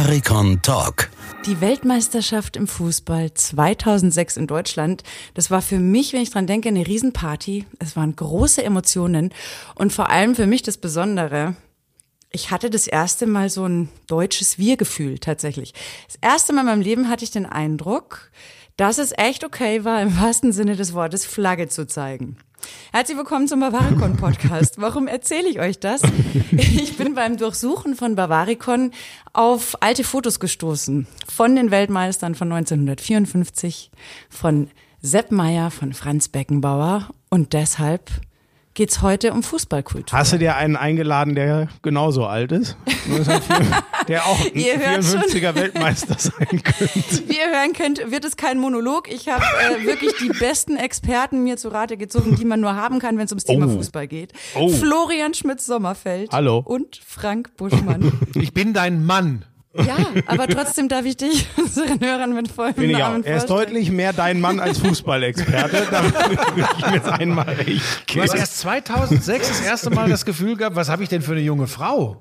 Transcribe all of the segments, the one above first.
Bavaricon Talk. Die Weltmeisterschaft im Fußball 2006 in Deutschland, das war für mich, wenn ich dran denke, eine Riesenparty. Es waren große Emotionen und vor allem für mich das Besondere, ich hatte das erste Mal so ein deutsches Wir-Gefühl tatsächlich. Das erste Mal in meinem Leben hatte ich den Eindruck, dass es echt okay war, im wahrsten Sinne des Wortes Flagge zu zeigen. Herzlich willkommen zum Bavaricon Podcast. Warum erzähle ich euch das? Ich bin beim Durchsuchen von Bavaricon auf alte Fotos gestoßen von den Weltmeistern von 1954, von Sepp Meyer, von Franz Beckenbauer und deshalb geht's heute um Fußballkultur. Hast du dir einen eingeladen, der genauso alt ist? der auch ein 54er Weltmeister sein könnte. Wie ihr hören könnt, wird es kein Monolog. Ich habe äh, wirklich die besten Experten mir zu Rate gezogen, die man nur haben kann, wenn es ums Thema Oh. Fußball geht. Oh. Florian Schmidt-Sommerfeld. Hallo. Und Frank Buschmann. Ich bin dein Mann. Ja, aber trotzdem darf ich dich unseren Hörern mit vollem Bin ich auch. Namen Er ist deutlich mehr dein Mann als Fußballexperte. Damit will ich mir jetzt einmal recht Du hast erst 2006 das erste Mal das Gefühl gehabt, was habe ich denn für eine junge Frau?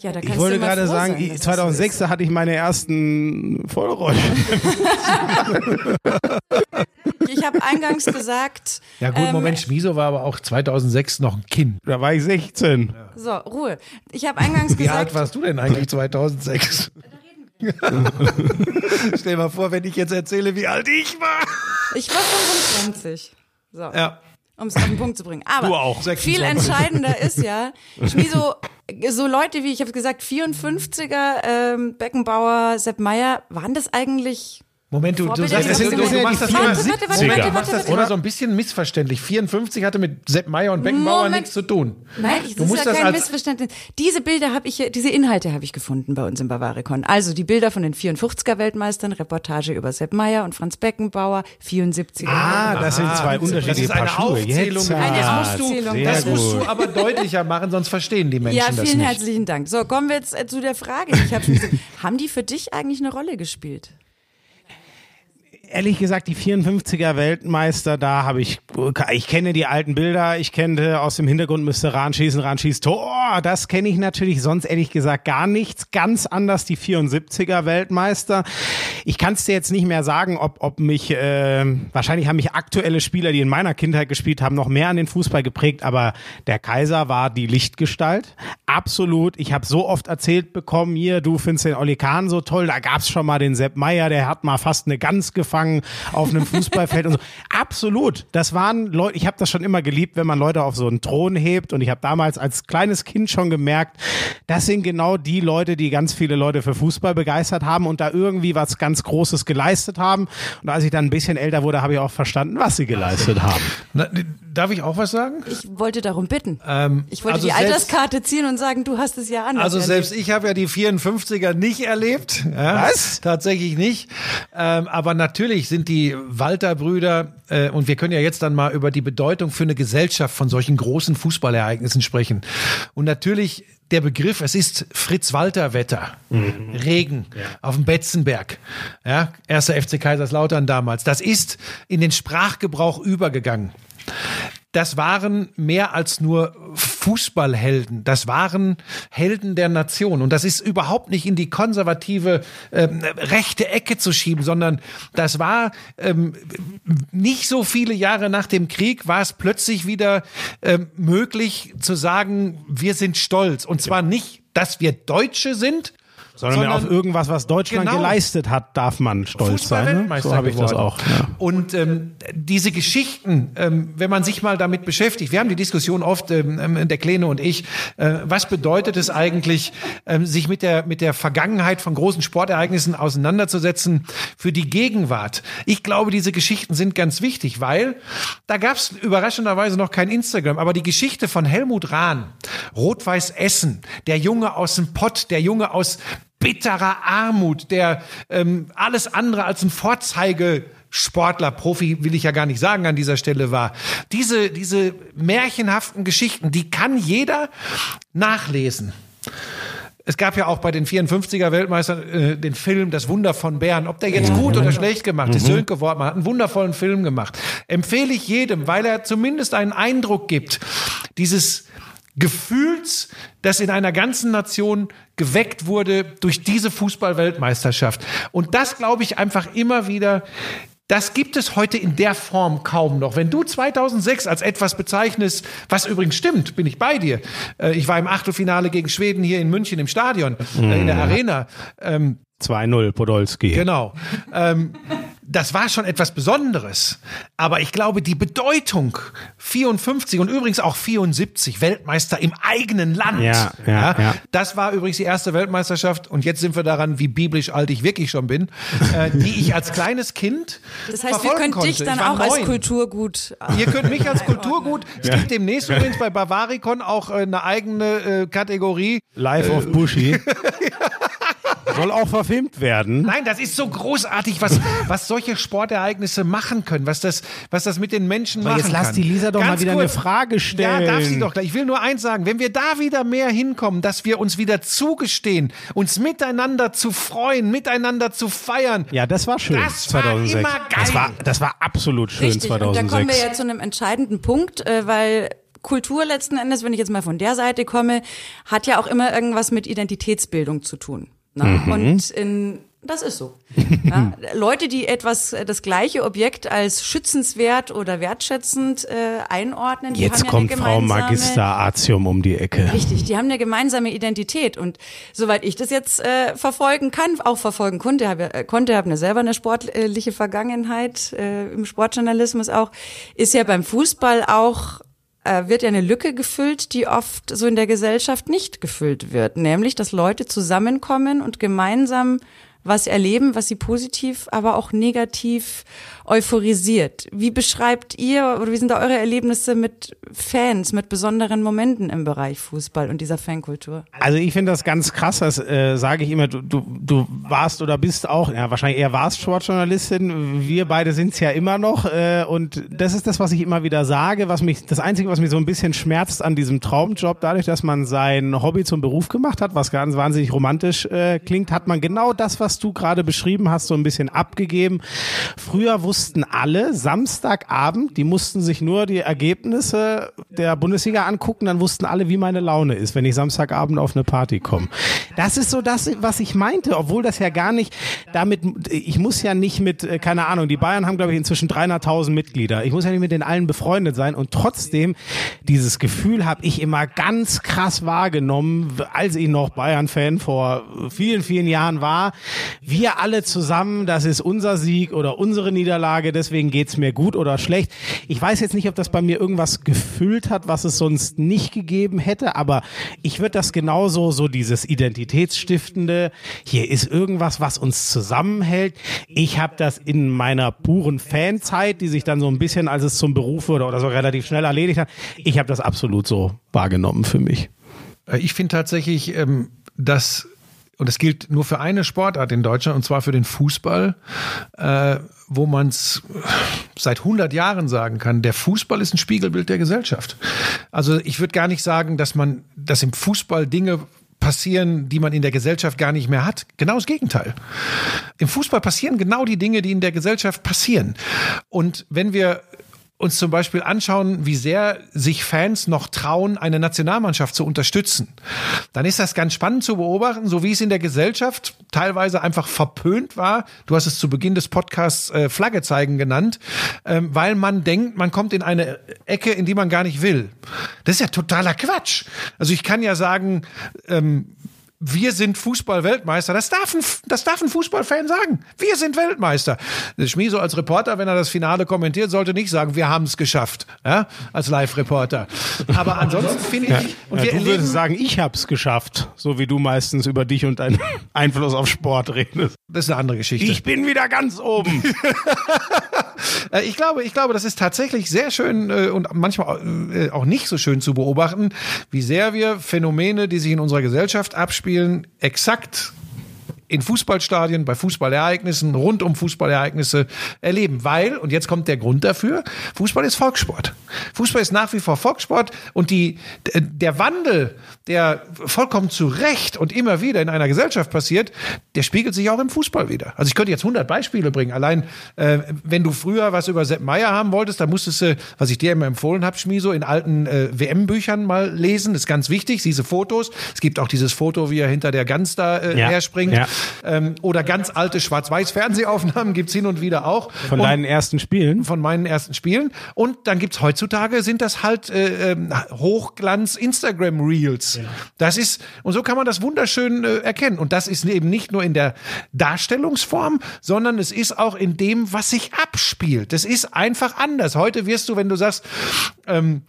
Ja, da Ich wollte du gerade sagen, sein, ich- dass es 2006 so da hatte ich meine ersten Vollrollen. ist. Ich habe eingangs gesagt, Ja gut, ähm, Moment, Schmiso war aber auch 2006 noch ein Kind. Da war ich 16. so, Ruhe. Ich habe eingangs Wie alt gesagt, warst du denn eigentlich 2006? Stell mal vor, wenn ich jetzt erzähle, wie alt ich war. ich war 25. So. Ja. Um es auf den Punkt zu bringen. Aber viel 26. entscheidender ist ja, Schmiso, so Leute wie, ich habe gesagt, 54er, ähm, Beckenbauer, Sepp Meyer, waren das eigentlich Moment, du, du, sagst, des du, du, du machst das immer, du machst das immer so ein bisschen missverständlich. 54 hatte mit Sepp Meyer und Beckenbauer Moment. nichts zu tun. Nein, ich, Du das musst ist ja das kein als- Missverständnis. Diese Bilder habe ich, hier- diese Inhalte habe ich gefunden bei uns im Bavaricon. Also die Bilder von den 54er Weltmeistern, Reportage über Sepp Meyer und Franz Beckenbauer, 74er. Ah, das sind zwei unterschiedliche ist eine Paar Schuhe. Aufzählung. Jetzt, Eine ah, Aufzählung. sehr Das musst du aber deutlicher machen, sonst verstehen die Menschen ja, das vielen nicht. herzlichen Dank. So, kommen wir jetzt äh, zu der Frage. Ich hab schon gesagt, haben die für dich eigentlich eine Rolle gespielt? Ehrlich gesagt, die 54er Weltmeister, da habe ich, ich kenne die alten Bilder, ich kenne aus dem Hintergrund müsste Rahn schießen, Rahn schießt Tor, das kenne ich natürlich, sonst ehrlich gesagt gar nichts. Ganz anders die 74er Weltmeister. Ich kann es dir jetzt nicht mehr sagen, ob, ob mich, äh, wahrscheinlich haben mich aktuelle Spieler, die in meiner Kindheit gespielt haben, noch mehr an den Fußball geprägt, aber der Kaiser war die Lichtgestalt. Absolut. Ich habe so oft erzählt bekommen, hier, du findest den Oli Kahn so toll, da gab's schon mal den Sepp Meier, der hat mal fast eine Gans gefangen auf einem Fußballfeld und so. Absolut. Das waren Leute, ich habe das schon immer geliebt, wenn man Leute auf so einen Thron hebt und ich habe damals als kleines Kind schon gemerkt, das sind genau die Leute, die ganz viele Leute für Fußball begeistert haben und da irgendwie was ganz Großes geleistet haben. Und als ich dann ein bisschen älter wurde, habe ich auch verstanden, was sie geleistet haben. Na, darf ich auch was sagen? Ich wollte darum bitten. Ähm, Ich wollte also die selbst- Alterskarte ziehen und sagen, du hast es ja anders. Also erlebt. selbst ich habe ja die 54er nicht erlebt. Ja, Was? Tatsächlich nicht. Ähm, aber natürlich sind die Walter-Brüder, äh, und wir können ja jetzt dann mal über die Bedeutung für eine Gesellschaft von solchen großen Fußballereignissen sprechen. Und natürlich der Begriff, es ist Fritz-Walter-Wetter. Regen auf dem Betzenberg. Ja, erster FC Kaiserslautern damals. Das ist in den Sprachgebrauch übergegangen das waren mehr als nur Fußballhelden. Das waren Helden der Nation. Und das ist überhaupt nicht in die konservative ähm, rechte Ecke zu schieben, sondern das war ähm, nicht so viele Jahre nach dem Krieg, war es plötzlich wieder ähm, möglich zu sagen, wir sind stolz. Und zwar nicht, dass wir Deutsche sind, Sondern, Sondern- auf irgendwas, was Deutschland Genau. geleistet hat, darf man stolz sein. Ne? So habe ich das geworden. auch. Ja. Und ähm, diese Geschichten, ähm, wenn man sich mal damit beschäftigt, wir haben die Diskussion oft, ähm, ähm, der Kleine und ich, äh, was bedeutet es eigentlich, ähm, sich mit der, mit der Vergangenheit von großen Sportereignissen auseinanderzusetzen für die Gegenwart? Ich glaube, diese Geschichten sind ganz wichtig, weil da gab es überraschenderweise noch kein Instagram, aber die Geschichte von Helmut Rahn, Rot-Weiß Essen, der Junge aus dem Pott, der Junge aus bitterer Armut, der ähm, alles andere als ein Vorzeige Sportler, Profi will ich ja gar nicht sagen an dieser Stelle war. Diese, diese märchenhaften Geschichten, die kann jeder nachlesen. Es gab ja auch bei den 54er Weltmeistern äh, den Film Das Wunder von Bern. Ob der jetzt gut oder schlecht gemacht ist, Sönke Wortmann hat einen wundervollen Film gemacht. Empfehle ich jedem, weil er zumindest einen Eindruck gibt, dieses Gefühls, das in einer ganzen Nation geweckt wurde durch diese Fußball-Weltmeisterschaft. Und das glaube ich einfach immer wieder. Das gibt es heute in der Form kaum noch. Wenn du 2006 als etwas bezeichnest, was übrigens stimmt, bin ich bei dir. Äh, ich war im Achtelfinale gegen Schweden hier in München im Stadion, äh, in der Arena. Ähm, 2-0 Podolski. Genau. Das war schon etwas Besonderes. Aber ich glaube, die Bedeutung 54 und übrigens auch 74 Weltmeister im eigenen Land. Ja, ja, ja. Das war übrigens die erste Weltmeisterschaft und jetzt sind wir daran, wie biblisch alt ich wirklich schon bin, äh, die ich als kleines Kind Das heißt, wir können dich dann auch als neun. Kulturgut. Ihr könnt mich als Kulturgut. Es gibt demnächst übrigens bei Bavaricon auch äh, eine eigene äh, Kategorie. Life of Bushy. Soll auch verfilmt werden. Nein, das ist so großartig, was, was solche Sportereignisse machen können, was das, was das mit den Menschen Aber machen jetzt lass kann. die Lisa doch mal wieder eine Frage stellen. Ja, darf sie doch gleich. Ich will nur eins sagen. Wenn wir da wieder mehr hinkommen, dass wir uns wieder zugestehen, uns miteinander zu freuen, miteinander zu feiern. Ja, das war schön. Das war 2006. immer geil. Das war, das war absolut schön Richtig, und da 2006. kommen wir ja zu einem entscheidenden Punkt, äh, weil Kultur letzten Endes, wenn ich jetzt mal von der Seite komme, hat ja auch immer irgendwas mit Identitätsbildung zu tun. Mhm. Und in, das ist so. Ja, Leute, die etwas, äh, das gleiche Objekt als schützenswert oder wertschätzend äh, einordnen, die Jetzt haben ja kommt Frau Magister Artium um die Ecke. Richtig, die haben eine gemeinsame Identität und soweit ich das jetzt äh, verfolgen kann, auch verfolgen konnte, habe äh, konnte, habe eine selber eine sportliche Vergangenheit äh, im Sportjournalismus auch, ist ja beim Fußball auch wird ja eine Lücke gefüllt, die oft so in der Gesellschaft nicht gefüllt wird, nämlich dass Leute zusammenkommen und gemeinsam was erleben, was sie positiv, aber auch negativ euphorisiert. Wie beschreibt ihr oder wie sind da eure Erlebnisse mit Fans, mit besonderen Momenten im Bereich Fußball und dieser Fankultur? Also ich finde das ganz krass, das äh, sage ich immer, du, du, du warst oder bist auch, ja wahrscheinlich eher warst Sportjournalistin, wir beide sind es ja immer noch äh, und das ist das, was ich immer wieder sage, was mich, das Einzige, was mich so ein bisschen schmerzt an diesem Traumjob, dadurch, dass man sein Hobby zum Beruf gemacht hat, was ganz wahnsinnig romantisch äh, klingt, hat man genau das, was du gerade beschrieben hast, so ein bisschen abgegeben. Früher wussten alle, Samstagabend, die mussten sich nur die Ergebnisse der Bundesliga angucken, dann wussten alle, wie meine Laune ist, wenn ich Samstagabend auf eine Party komme. Das ist so das, was ich meinte, obwohl das ja gar nicht damit, ich muss ja nicht mit, äh, keine Ahnung, die Bayern haben, glaube ich, inzwischen 300.000 Mitglieder. Ich muss ja nicht mit den allen befreundet sein und trotzdem dieses Gefühl habe ich immer ganz krass wahrgenommen, als ich noch Bayern-Fan vor vielen, vielen Jahren war. Wir alle zusammen, das ist unser Sieg oder unsere Niederlage, deswegen geht's mir gut oder schlecht. Ich weiß jetzt nicht, ob das bei mir irgendwas gefüllt hat, was es sonst nicht gegeben hätte, aber ich würde das genauso, so dieses Identitätsstiftende, hier ist irgendwas, was uns zusammenhält. Ich habe das in meiner puren Fanzeit, die sich dann so ein bisschen, als es zum Beruf wurde oder so relativ schnell erledigt hat, ich habe das absolut so wahrgenommen für mich. Äh, Ich finde tatsächlich, ähm, dass, und das gilt nur für eine Sportart in Deutschland, und zwar für den Fußball, äh, wo man es seit 100 Jahren sagen kann, der Fußball ist ein Spiegelbild der Gesellschaft. Also ich würde gar nicht sagen, dass man, dass im Fußball Dinge passieren, die man in der Gesellschaft gar nicht mehr hat. Genau das Gegenteil. Im Fußball passieren genau die Dinge, die in der Gesellschaft passieren. Und wenn wir uns zum Beispiel anschauen, wie sehr sich Fans noch trauen, eine Nationalmannschaft zu unterstützen, dann ist das ganz spannend zu beobachten, so wie es in der Gesellschaft teilweise einfach verpönt war. Du hast es zu Beginn des Podcasts äh, Flagge zeigen genannt, ähm, weil man denkt, man kommt in eine Ecke, in die man gar nicht will. Das ist ja totaler Quatsch. Also ich kann ja sagen, ähm, wir sind Fußball-Weltmeister. Das darf, ein, das darf ein Fußballfan sagen. Wir sind Weltmeister. Schmieso als Reporter, wenn er das Finale kommentiert, sollte nicht sagen, wir haben es geschafft, ja, als Live-Reporter. Aber ansonsten finde ich, und Ja, wir du erleben, würdest sagen, ich hab's geschafft, so wie du meistens über dich und deinen Einfluss auf Sport redest. das ist eine andere Geschichte. Ich bin wieder ganz oben. Äh, Ich glaube, ich glaube, das ist tatsächlich sehr schön äh, und manchmal äh, auch nicht so schön zu beobachten, wie sehr wir Phänomene, die sich in unserer Gesellschaft abspielen, exakt in Fußballstadien, bei Fußballereignissen, rund um Fußballereignisse erleben. Weil, und jetzt kommt der Grund dafür, Fußball ist Volkssport. Fußball ist nach wie vor Volkssport und die, der Wandel, der vollkommen zu Recht und immer wieder in einer Gesellschaft passiert, der spiegelt sich auch im Fußball wieder. Also ich könnte jetzt 100 Beispiele bringen. Allein, äh, wenn du früher was über Sepp Meier haben wolltest, dann musstest du, was ich dir immer empfohlen habe, Schmiso, in alten äh, WM-Büchern mal lesen. Das ist ganz wichtig, diese Fotos. Es gibt auch dieses Foto, wie er hinter der Gans da äh, ja. herspringt. Ja. Ähm, oder ganz alte Schwarz-Weiß-Fernsehaufnahmen gibt's hin und wieder auch. Von und deinen ersten Spielen? Von meinen ersten Spielen. Und dann gibt's heutzutage, sind das halt äh, ähm, Hochglanz-Instagram-Reels. Ja. Das ist, und so kann man das wunderschön äh, erkennen. Und das ist eben nicht nur in der Darstellungsform, sondern es ist auch in dem, was sich abspielt. Das ist einfach anders. Heute wirst du, wenn du sagst, ähm,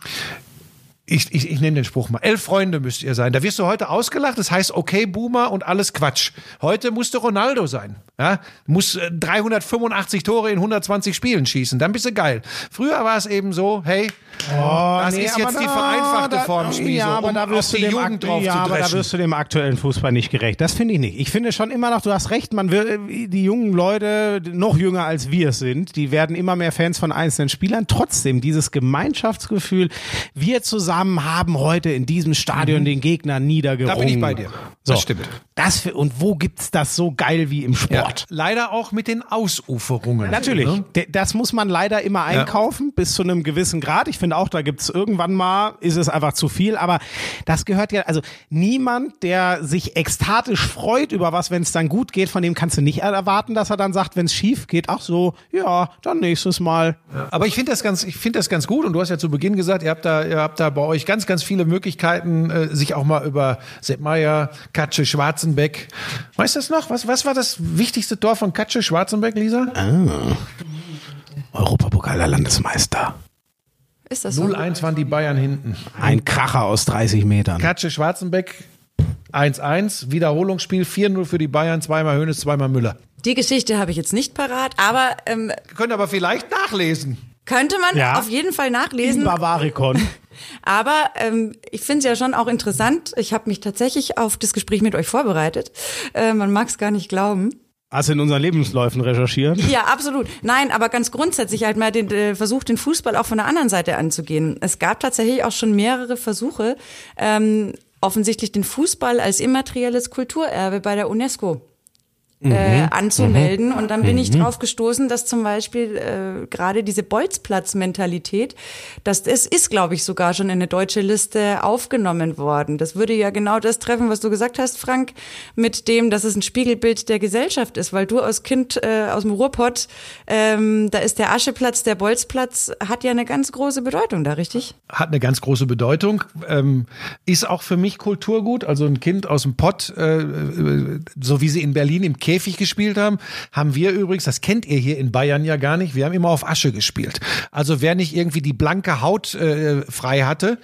ich, ich, ich nehme den Spruch mal. Elf Freunde müsst ihr sein. Da wirst du heute ausgelacht. Das heißt, okay, Boomer und alles Quatsch. Heute musst du Ronaldo sein. Ja, muss 385 äh, Tore in 120 Spielen schießen. Dann bist du geil. Früher war es eben so, hey, oh, das nee, ist jetzt die vereinfachte da, Form, Spieso, ja, aber um da wirst du dem Jugend drauf ja, aber da wirst du dem aktuellen Fußball nicht gerecht. Das finde ich nicht. Ich finde schon immer noch, du hast recht, man will, die jungen Leute, noch jünger als wir sind, die werden immer mehr Fans von einzelnen Spielern. Trotzdem, dieses Gemeinschaftsgefühl, wir zusammen haben heute in diesem Stadion mhm. den Gegner niedergerungen. Da bin ich bei dir. So. Das stimmt. Das, und wo gibt's das so geil wie im Sport? Ja. Leider auch mit den Ausuferungen. Natürlich. Ne? Das muss man leider immer einkaufen, ja. bis zu einem gewissen Grad. Ich finde auch, da gibt es irgendwann mal, ist es einfach zu viel. Aber das gehört ja, also niemand, der sich ekstatisch freut über was, wenn es dann gut geht, von dem kannst du nicht erwarten, dass er dann sagt, wenn es schief geht, ach so, ja, dann nächstes Mal. Ja. Aber ich finde das ganz, ich finde das ganz gut. Und du hast ja zu Beginn gesagt, ihr habt da, ihr habt da bei euch ganz, ganz viele Möglichkeiten, äh, sich auch mal über Sepp Meier, Katsche, Schwarzenbeck. Weißt du das noch? Was, was war das Wichtigste? Tor von Katsche Schwarzenberg, Lisa? Ah. Europapokal der Landesmeister. Ist das so? 0-1 waren die Bayern hinten. Ein Kracher aus 30 Metern. Katsche Schwarzenbeck 1-1, Wiederholungsspiel 4-0 für die Bayern, zweimal Hönes, zweimal Müller. Die Geschichte habe ich jetzt nicht parat, aber ähm, können aber vielleicht nachlesen. Könnte man ja. auf jeden Fall nachlesen. Bavarikon. Aber ähm, ich finde es ja schon auch interessant. Ich habe mich tatsächlich auf das Gespräch mit euch vorbereitet. Äh, man mag es gar nicht glauben. Hast du in unseren Lebensläufen recherchiert? Ja, absolut. Nein, aber ganz grundsätzlich halt mal den äh, Versuch, den Fußball auch von der anderen Seite anzugehen. Es gab tatsächlich auch schon mehrere Versuche, ähm, offensichtlich den Fußball als immaterielles Kulturerbe bei der UNESCO äh, mhm. anzumelden. Mhm. Und dann bin ich mhm. drauf gestoßen, dass zum Beispiel äh, gerade diese Bolzplatz-Mentalität, dass das ist, glaube ich, sogar schon in eine deutsche Liste aufgenommen worden. Das würde ja genau das treffen, was du gesagt hast, Frank, mit dem, dass es ein Spiegelbild der Gesellschaft ist, weil du als Kind äh, aus dem Ruhrpott, ähm, da ist der Ascheplatz, der Bolzplatz, hat ja eine ganz große Bedeutung da, richtig? Hat eine ganz große Bedeutung, ähm, ist auch für mich Kulturgut. Also ein Kind aus dem Pott, äh, äh so wie sie in Berlin im Kind Käfig gespielt haben, haben wir übrigens, das kennt ihr hier in Bayern ja gar nicht, wir haben immer auf Asche gespielt. Also wer nicht irgendwie die blanke Haut äh, frei hatte,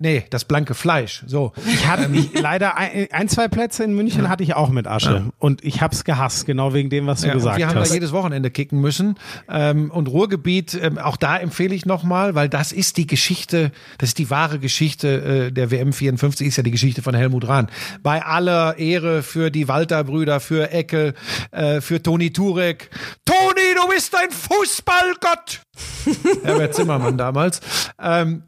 nee, das blanke Fleisch. So. Ich hatte ich, leider ein, ein, zwei Plätze in München ja. hatte ich auch mit Asche. Ja. Und ich hab's gehasst, genau wegen dem, was du ja, gesagt hast. Wir haben da jedes Wochenende kicken müssen. Ähm, und Ruhrgebiet, ähm, auch da empfehle ich nochmal, weil das ist die Geschichte, das ist die wahre Geschichte äh, der WM 54, ist ja die Geschichte von Helmut Rahn. Bei aller Ehre für die Walter-Brüder, für Eck Eckel, äh, für Toni Turek. Toni, du bist ein Fußballgott! Herbert Zimmermann damals. Ähm,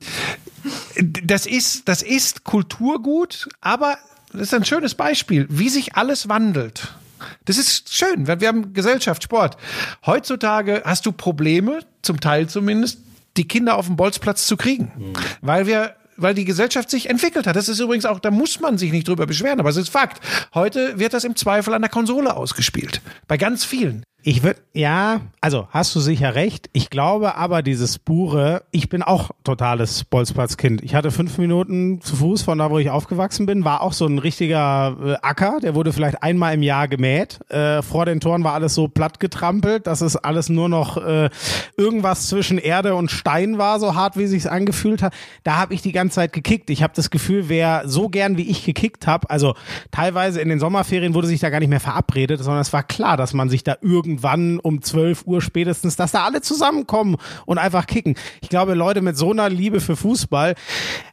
das ist, das ist Kulturgut, aber das ist ein schönes Beispiel, wie sich alles wandelt. Das ist schön, weil wir haben Gesellschaft, Sport. Heutzutage hast du Probleme, zum Teil zumindest, die Kinder auf dem Bolzplatz zu kriegen, mhm. weil wir weil die Gesellschaft sich entwickelt hat. Das ist übrigens auch, da muss man sich nicht drüber beschweren, aber es ist Fakt. Heute wird das im Zweifel an der Konsole ausgespielt. Bei ganz vielen. Ich würde, ja, also hast du sicher recht. Ich glaube aber, dieses Bure, ich bin auch totales Bolzplatzkind. Ich hatte fünf Minuten zu Fuß von da, wo ich aufgewachsen bin, war auch so ein richtiger äh, Acker. Der wurde vielleicht einmal im Jahr gemäht. Äh, vor den Toren war alles so platt getrampelt, dass es alles nur noch äh, irgendwas zwischen Erde und Stein war, so hart wie sich's angefühlt hat. Da habe ich die ganze Zeit gekickt. Ich habe das Gefühl, wer so gern wie ich gekickt habe, also teilweise in den Sommerferien wurde sich da gar nicht mehr verabredet, sondern es war klar, dass man sich da irgendwie irgendwann um 12 Uhr spätestens, dass da alle zusammenkommen und einfach kicken. Ich glaube, Leute mit so einer Liebe für Fußball,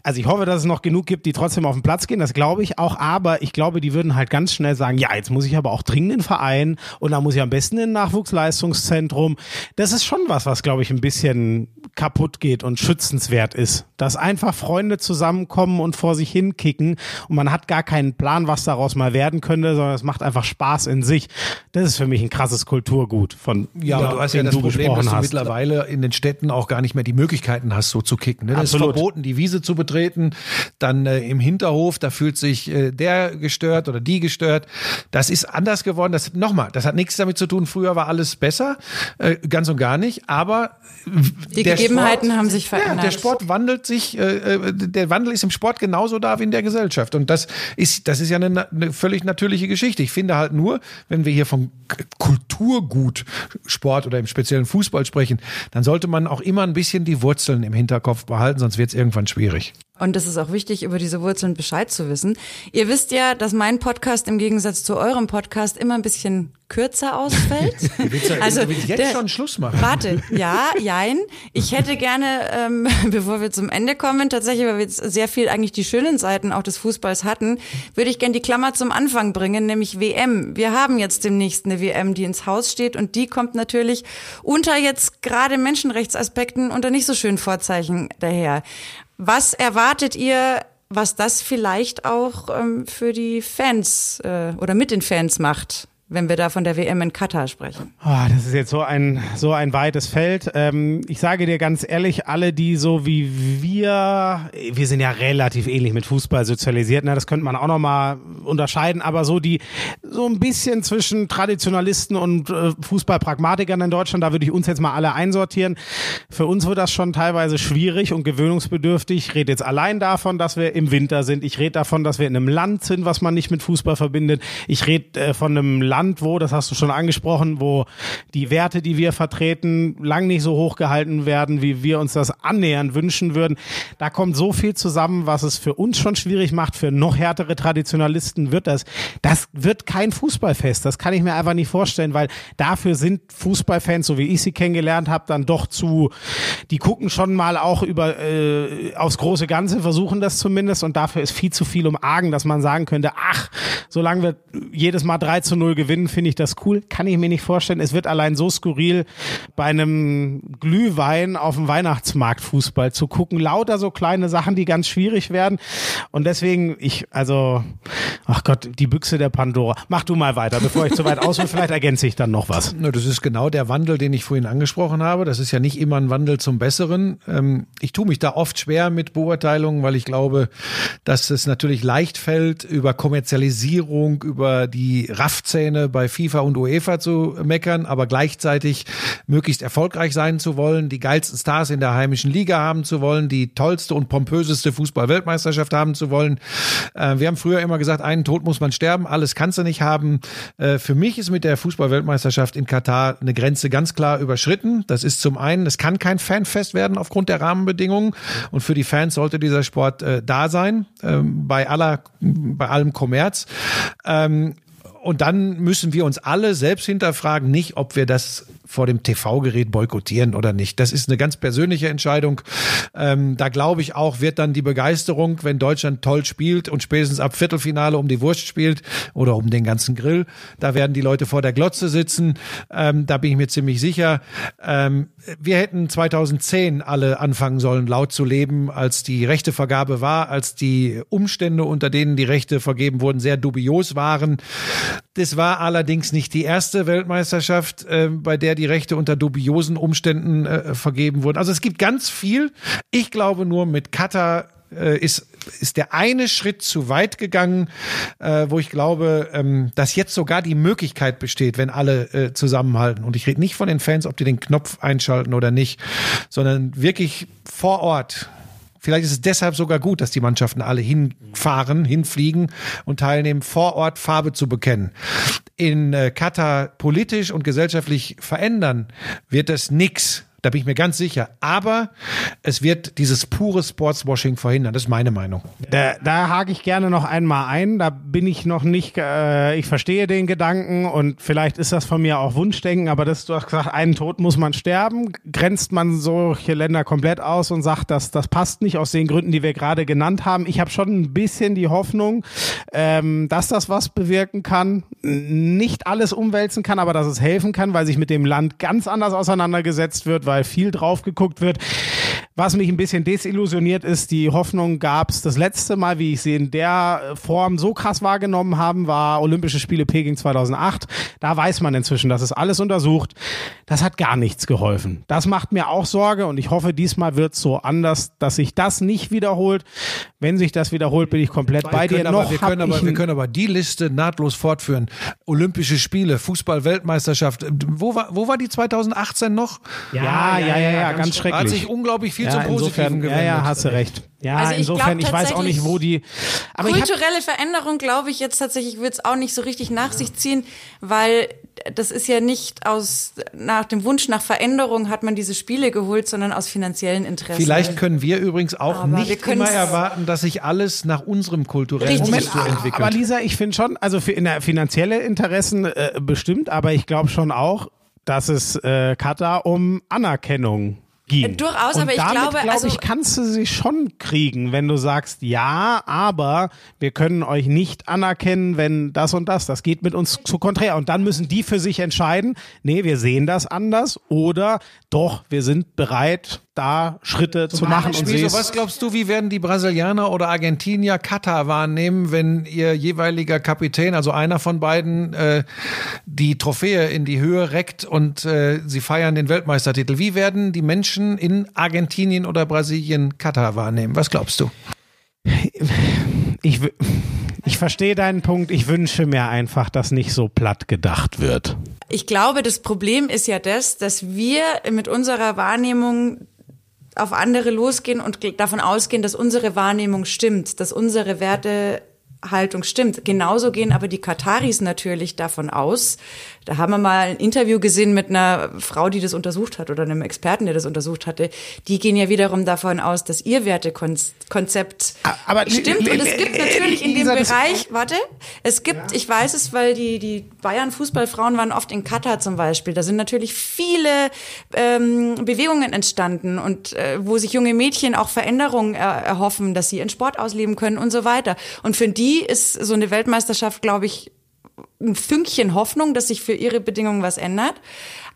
also ich hoffe, dass es noch genug gibt, die trotzdem auf den Platz gehen, das glaube ich auch, aber ich glaube, die würden halt ganz schnell sagen, ja, jetzt muss ich aber auch dringend in den Verein und da muss ich am besten in ein Nachwuchsleistungszentrum. Das ist schon was, was glaube ich ein bisschen kaputt geht und schützenswert ist. Dass einfach Freunde zusammenkommen und vor sich hinkicken und man hat gar keinen Plan, was daraus mal werden könnte, sondern es macht einfach Spaß in sich. Das ist für mich ein krasses Kulturgut von Ja, aber du hast ja das Problem, dass du hast. mittlerweile in den Städten auch gar nicht mehr die Möglichkeiten hast, so zu kicken. Ne? Das Absolut. ist verboten, die Wiese zu betreten. Dann äh, im Hinterhof, da fühlt sich äh, der gestört oder die gestört. Das ist anders geworden. Das nochmal, das hat nichts damit zu tun. Früher war alles besser, äh, ganz und gar nicht. Aber die Gegebenheiten Sport, haben sich verändert. Ja, der Sport wandelt sich. Äh, äh, der Wandel ist im Sport genauso da wie in der Gesellschaft. Und das ist, das ist ja eine, eine völlig natürliche Geschichte. Ich finde halt nur, wenn wir hier von Kulturgut Sport oder im speziellen Fußball sprechen, dann sollte man auch immer ein bisschen die Wurzeln im Hinterkopf behalten, sonst wird es irgendwann schwierig. Und es ist auch wichtig, über diese Wurzeln Bescheid zu wissen. Ihr wisst ja, dass mein Podcast im Gegensatz zu eurem Podcast immer ein bisschen kürzer ausfällt. also du willst jetzt der, schon Schluss machen. Warte, ja, jein. Ich hätte gerne, ähm, bevor wir zum Ende kommen, tatsächlich, weil wir jetzt sehr viel eigentlich die schönen Seiten auch des Fußballs hatten, würde ich gerne die Klammer zum Anfang bringen, nämlich WM. Wir haben jetzt demnächst eine WM, die ins Haus steht und die kommt natürlich unter jetzt gerade Menschenrechtsaspekten unter nicht so schönen Vorzeichen daher. Was erwartet ihr, was das vielleicht auch ähm, für die Fans äh, oder mit den Fans macht? Wenn wir da von der WM in Katar sprechen? Oh, das ist jetzt so ein, so ein weites Feld. Ähm, ich sage dir ganz ehrlich, alle, die so wie wir, wir sind ja relativ ähnlich mit Fußball sozialisiert, ne? das könnte man auch nochmal unterscheiden, aber so die, so ein bisschen zwischen Traditionalisten und äh, Fußballpragmatikern in Deutschland, da würde ich uns jetzt mal alle einsortieren. Für uns wird das schon teilweise schwierig und gewöhnungsbedürftig. Ich rede jetzt allein davon, dass wir im Winter sind. Ich rede davon, dass wir in einem Land sind, was man nicht mit Fußball verbindet. Ich rede äh, von einem Land, wo, das hast du schon angesprochen, wo die Werte, die wir vertreten, lang nicht so hoch gehalten werden, wie wir uns das annähernd wünschen würden. Da kommt so viel zusammen, was es für uns schon schwierig macht, für noch härtere Traditionalisten wird das. Das wird kein Fußballfest. Das kann ich mir einfach nicht vorstellen, weil dafür sind Fußballfans, so wie ich sie kennengelernt habe, dann doch zu, die gucken schon mal auch über äh, aufs große Ganze, versuchen das zumindest und dafür ist viel zu viel um Argen, dass man sagen könnte, ach, solange wir jedes Mal 3 zu 0 gewinnen, gewinnen, finde ich das cool. Kann ich mir nicht vorstellen. Es wird allein so skurril, bei einem Glühwein auf dem Weihnachtsmarkt Fußball zu gucken. Lauter so kleine Sachen, die ganz schwierig werden. Und deswegen, ich, also, ach Gott, die Büchse der Pandora. Mach du mal weiter, bevor ich zu weit aushole. Vielleicht ergänze ich dann noch was. Das ist genau der Wandel, den ich vorhin angesprochen habe. Das ist ja nicht immer ein Wandel zum Besseren. Ähm, ich tue mich da oft schwer mit Beurteilungen, weil ich glaube, dass es natürlich leicht fällt, über Kommerzialisierung, über die Raffzähne bei FIFA und UEFA zu meckern, aber gleichzeitig möglichst erfolgreich sein zu wollen, die geilsten Stars in der heimischen Liga haben zu wollen, die tollste und pompöseste Fußball-Weltmeisterschaft haben zu wollen. Äh, wir haben früher immer gesagt, einen Tod muss man sterben, alles kannst du nicht haben. Äh, für mich ist mit der Fußball-Weltmeisterschaft in Katar eine Grenze ganz klar überschritten. Das ist zum einen, es kann kein Fanfest werden aufgrund der Rahmenbedingungen und für die Fans sollte dieser Sport äh, da sein, ähm, bei aller, bei allem Kommerz. Ähm, und dann müssen wir uns alle selbst hinterfragen, nicht, ob wir das vor dem TV-Gerät boykottieren oder nicht. Das ist eine ganz persönliche Entscheidung. Ähm, da glaube ich auch, wird dann die Begeisterung, wenn Deutschland toll spielt und spätestens ab Viertelfinale um die Wurst spielt oder um den ganzen Grill, da werden die Leute vor der Glotze sitzen. Ähm, da bin ich mir ziemlich sicher. Ähm, wir hätten 2010 alle anfangen sollen, laut zu leben, als die Rechtevergabe war, als die Umstände, unter denen die Rechte vergeben wurden, sehr dubios waren. Das war allerdings nicht die erste Weltmeisterschaft, äh, bei der die Rechte unter dubiosen Umständen äh, vergeben wurden. Also es gibt ganz viel. Ich glaube nur mit Katar äh, ist, ist der eine Schritt zu weit gegangen, äh, wo ich glaube, ähm, dass jetzt sogar die Möglichkeit besteht, wenn alle äh, zusammenhalten. Und ich rede nicht von den Fans, ob die den Knopf einschalten oder nicht, sondern wirklich vor Ort Vielleicht ist es deshalb sogar gut, dass die Mannschaften alle hinfahren, hinfliegen und teilnehmen, vor Ort Farbe zu bekennen. In äh, Katar politisch und gesellschaftlich verändern wird es nix Da bin ich mir ganz sicher. Aber es wird dieses pure Sportswashing verhindern. Das ist meine Meinung. Da, da hake ich gerne noch einmal ein. Da bin ich noch nicht, äh, ich verstehe den Gedanken und vielleicht ist das von mir auch Wunschdenken, aber das, du hast gesagt, einen Tod muss man sterben. Grenzt man solche Länder komplett aus und sagt, dass das passt nicht aus den Gründen, die wir gerade genannt haben. Ich habe schon ein bisschen die Hoffnung, ähm, dass das was bewirken kann. Nicht alles umwälzen kann, aber dass es helfen kann, weil sich mit dem Land ganz anders auseinandergesetzt wird, weil viel drauf geguckt wird. Was mich ein bisschen desillusioniert ist, die Hoffnung gab es das letzte Mal, wie ich sie in der Form so krass wahrgenommen haben, war Olympische Spiele Peking 2008. Da weiß man inzwischen, das ist alles untersucht. Das hat gar nichts geholfen. Das macht mir auch Sorge und ich hoffe, diesmal wird es so anders, dass sich das nicht wiederholt. Wenn sich das wiederholt, bin ich komplett Wir bei dir. aber, Noch wir, können aber, wir können aber die Liste nahtlos fortführen. Olympische Spiele, Fußball-Weltmeisterschaft. Wo war, wo war die 2018 noch? ja, ja, ja, ja, ganz Da hat schrecklich. sich unglaublich viel ja, zum Positiven insofern, ja, gewendet. ja, hast du recht. Ja, Also ich insofern, ich weiß auch nicht, wo die. Aber ich hab, Kulturelle Veränderung, glaube ich, jetzt tatsächlich wird es auch nicht so richtig nach sich ziehen, weil das ist ja nicht aus nach dem Wunsch nach Veränderung hat man diese Spiele geholt, sondern aus finanziellen Interessen. Vielleicht können wir übrigens auch Aber nicht immer erwarten, dass sich alles nach unserem kulturellen. Muster entwickelt. Aber Lisa, ich finde schon, also für in der finanzielle Interessen äh, bestimmt, aber ich glaube schon auch, dass es äh, Katar um Anerkennung ging. Äh, durchaus, Und aber ich damit, glaube, glaub also- ich, kannst du sie schon kriegen, wenn du sagst, ja, aber wir können euch nicht anerkennen, wenn das und das, das geht mit uns zu konträr. Und dann müssen die für sich entscheiden, nee, wir sehen das anders oder doch, wir sind bereit, da Schritte zu machen und Wieso, was glaubst du, wie werden die Brasilianer oder Argentinier Katar wahrnehmen, wenn ihr jeweiliger Kapitän, also einer von beiden, äh, die Trophäe in die Höhe reckt und äh, sie feiern den Weltmeistertitel? Wie werden die Menschen in Argentinien oder Brasilien Katar wahrnehmen? Was glaubst du? Ich, ich verstehe deinen Punkt. Ich wünsche mir einfach, dass nicht so platt gedacht wird. Ich glaube, das Problem ist ja das, dass wir mit unserer Wahrnehmung auf andere losgehen und davon ausgehen, dass unsere Wahrnehmung stimmt, dass unsere Wertehaltung stimmt. Genauso gehen aber die Kataris natürlich davon aus. Da haben wir mal ein Interview gesehen mit einer Frau, die das untersucht hat oder einem Experten, der das untersucht hatte. Die gehen ja wiederum davon aus, dass ihr Wertekonzept Aber li- stimmt. Und es gibt natürlich in dem Bereich, warte, es gibt, ich weiß es, weil die, die Bayern-Fußballfrauen waren oft in Katar zum Beispiel. Da sind natürlich viele ähm, Bewegungen entstanden und äh, wo sich junge Mädchen auch Veränderungen äh, erhoffen, dass sie ihren Sport ausleben können und so weiter. Und für die ist so eine Weltmeisterschaft, glaube ich, ein Fünkchen Hoffnung, dass sich für ihre Bedingungen was ändert.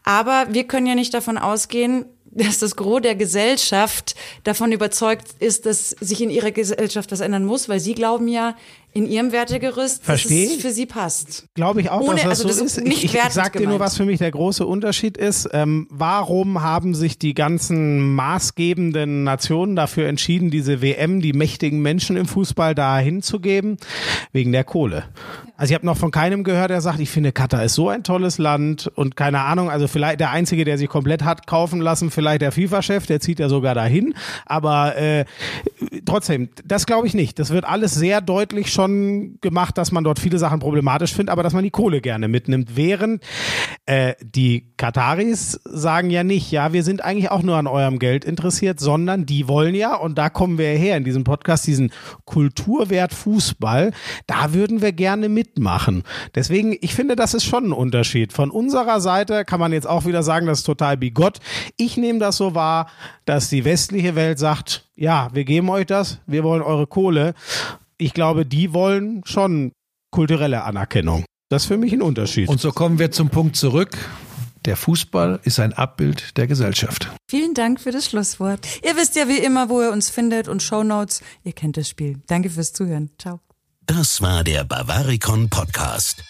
Aber wir können ja nicht davon ausgehen, dass das Gros der Gesellschaft davon überzeugt ist, dass sich in ihrer Gesellschaft was ändern muss, weil sie glauben ja in ihrem Wertegerüst, Versteh. dass es für sie passt. Glaube ich auch, Ohne- dass das also so das ist. nicht ich ich wertend sag dir nur, was für mich der große Unterschied ist. Ähm, warum haben sich die ganzen maßgebenden Nationen dafür entschieden, diese WM, die mächtigen Menschen im Fußball da hinzugeben? Wegen der Kohle. Also ich habe noch von keinem gehört, der sagt, ich finde Katar ist so ein tolles Land und keine Ahnung, also vielleicht der Einzige, der sich komplett hat kaufen lassen, vielleicht der FIFA-Chef, der zieht ja sogar dahin. Aber äh, trotzdem, das glaube ich nicht. Das wird alles sehr deutlich schon gemacht, dass man dort viele Sachen problematisch findet, aber dass man die Kohle gerne mitnimmt. Während äh, die Kataris sagen ja nicht, ja, wir sind eigentlich auch nur an eurem Geld interessiert, sondern die wollen ja, und da kommen wir her in diesem Podcast, diesen Kulturwert Fußball, da würden wir gerne mitmachen. Deswegen, ich finde, das ist schon ein Unterschied. Von unserer Seite kann man jetzt auch wieder sagen, das ist total bigott. Ich nehme das so wahr, dass die westliche Welt sagt, ja, wir geben euch das, wir wollen eure Kohle. Ich glaube, die wollen schon kulturelle Anerkennung. Das ist für mich ein Unterschied. Und so kommen wir zum Punkt zurück. Der Fußball ist ein Abbild der Gesellschaft. Vielen Dank für das Schlusswort. Ihr wisst ja wie immer, wo ihr uns findet und Shownotes. Ihr kennt das Spiel. Danke fürs Zuhören. Ciao. Das war der Bavaricon Podcast.